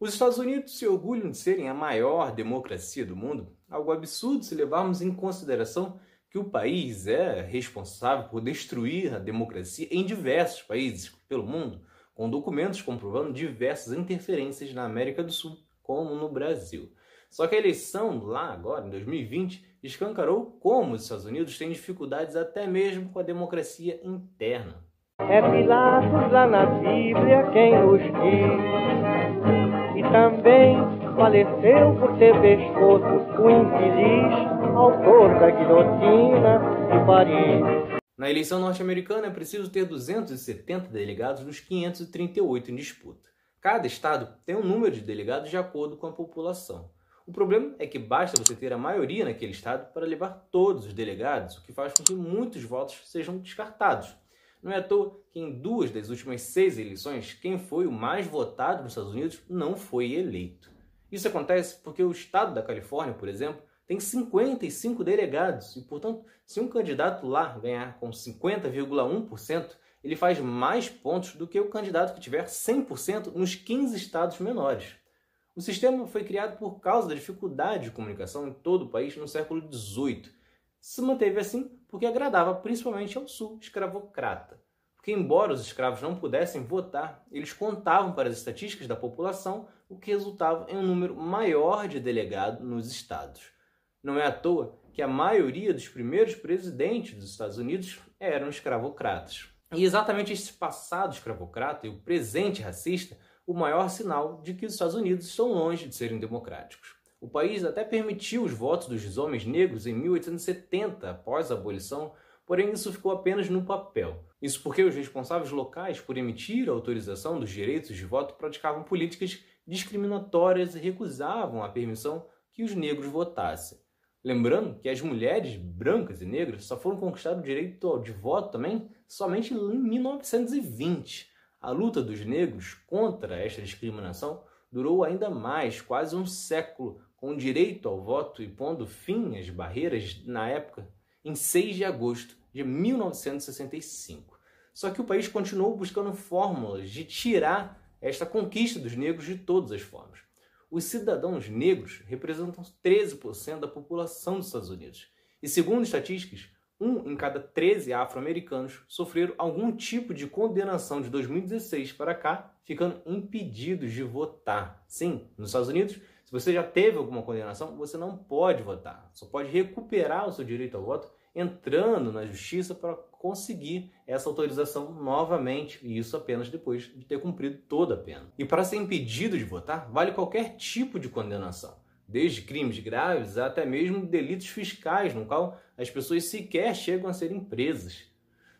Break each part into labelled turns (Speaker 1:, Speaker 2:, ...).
Speaker 1: Os Estados Unidos se orgulham de serem a maior democracia do mundo, algo absurdo se levarmos em consideração que o país é responsável por destruir a democracia em diversos países pelo mundo, com documentos comprovando diversas interferências na América do Sul, como no Brasil. Só que a eleição lá agora, em 2020, escancarou como os Estados Unidos têm dificuldades até mesmo com a democracia interna.
Speaker 2: É Pilatos lá na Bíblia quem diz também faleceu por ter pescoço o infeliz autor da guilhotina de Paris.
Speaker 1: Na eleição norte-americana é preciso ter 270 delegados dos 538 em disputa. Cada estado tem um número de delegados de acordo com a população. O problema é que basta você ter a maioria naquele estado para levar todos os delegados, o que faz com que muitos votos sejam descartados. Não é à toa que em duas das últimas seis eleições, quem foi o mais votado nos Estados Unidos não foi eleito. Isso acontece porque o estado da Califórnia, por exemplo, tem 55 delegados e, portanto, se um candidato lá ganhar com 50,1%, ele faz mais pontos do que o candidato que tiver 100% nos 15 estados menores. O sistema foi criado por causa da dificuldade de comunicação em todo o país no século XVIII se manteve assim porque agradava principalmente ao sul escravocrata. Porque, embora os escravos não pudessem votar, eles contavam para as estatísticas da população, o que resultava em um número maior de delegados nos estados. Não é à toa que a maioria dos primeiros presidentes dos Estados Unidos eram escravocratas. E exatamente esse passado escravocrata e o presente racista, o maior sinal de que os Estados Unidos estão longe de serem democráticos. O país até permitiu os votos dos homens negros em 1870, após a abolição, porém isso ficou apenas no papel. Isso porque os responsáveis locais por emitir a autorização dos direitos de voto praticavam políticas discriminatórias e recusavam a permissão que os negros votassem. Lembrando que as mulheres brancas e negras só foram conquistar o direito de voto também somente em 1920. A luta dos negros contra esta discriminação durou ainda mais, quase um século, com direito ao voto e pondo fim às barreiras na época, em 6 de agosto de 1965. Só que o país continuou buscando fórmulas de tirar esta conquista dos negros de todas as formas. Os cidadãos negros representam 13% da população dos Estados Unidos. E segundo estatísticas, um em cada 13 afro-americanos sofreram algum tipo de condenação de 2016 para cá, ficando impedidos de votar. Sim, nos Estados Unidos, se você já teve alguma condenação, você não pode votar. Só pode recuperar o seu direito ao voto entrando na justiça para conseguir essa autorização novamente, e isso apenas depois de ter cumprido toda a pena. E para ser impedido de votar, vale qualquer tipo de condenação, desde crimes graves até mesmo delitos fiscais, no qual as pessoas sequer chegam a serem presas.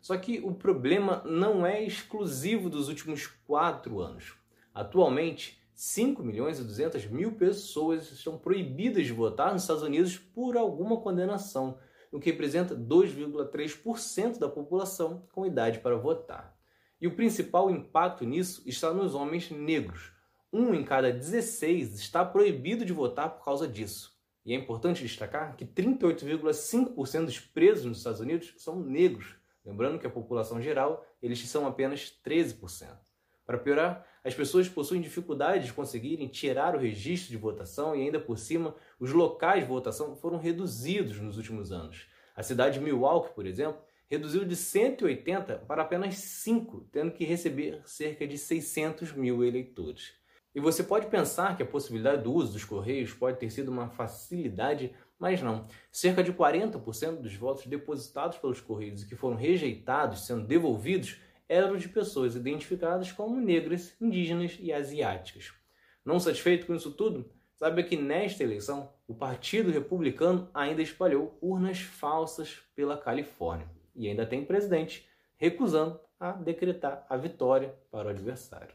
Speaker 1: Só que o problema não é exclusivo dos últimos quatro anos. Atualmente, 5 milhões e 200 mil pessoas estão proibidas de votar nos Estados Unidos por alguma condenação, o que representa 2,3% da população com idade para votar. E o principal impacto nisso está nos homens negros. Um em cada 16 está proibido de votar por causa disso. E é importante destacar que 38,5% dos presos nos Estados Unidos são negros, lembrando que a população geral eles são apenas 13%. Para piorar, as pessoas possuem dificuldade de conseguirem tirar o registro de votação e ainda por cima, os locais de votação foram reduzidos nos últimos anos. A cidade de Milwaukee, por exemplo, reduziu de 180 para apenas 5, tendo que receber cerca de 600 mil eleitores. E você pode pensar que a possibilidade do uso dos correios pode ter sido uma facilidade, mas não. Cerca de 40% dos votos depositados pelos correios e que foram rejeitados, sendo devolvidos, eram de pessoas identificadas como negras, indígenas e asiáticas. Não satisfeito com isso tudo, saiba que nesta eleição o Partido Republicano ainda espalhou urnas falsas pela Califórnia e ainda tem presidente recusando a decretar a vitória para o adversário.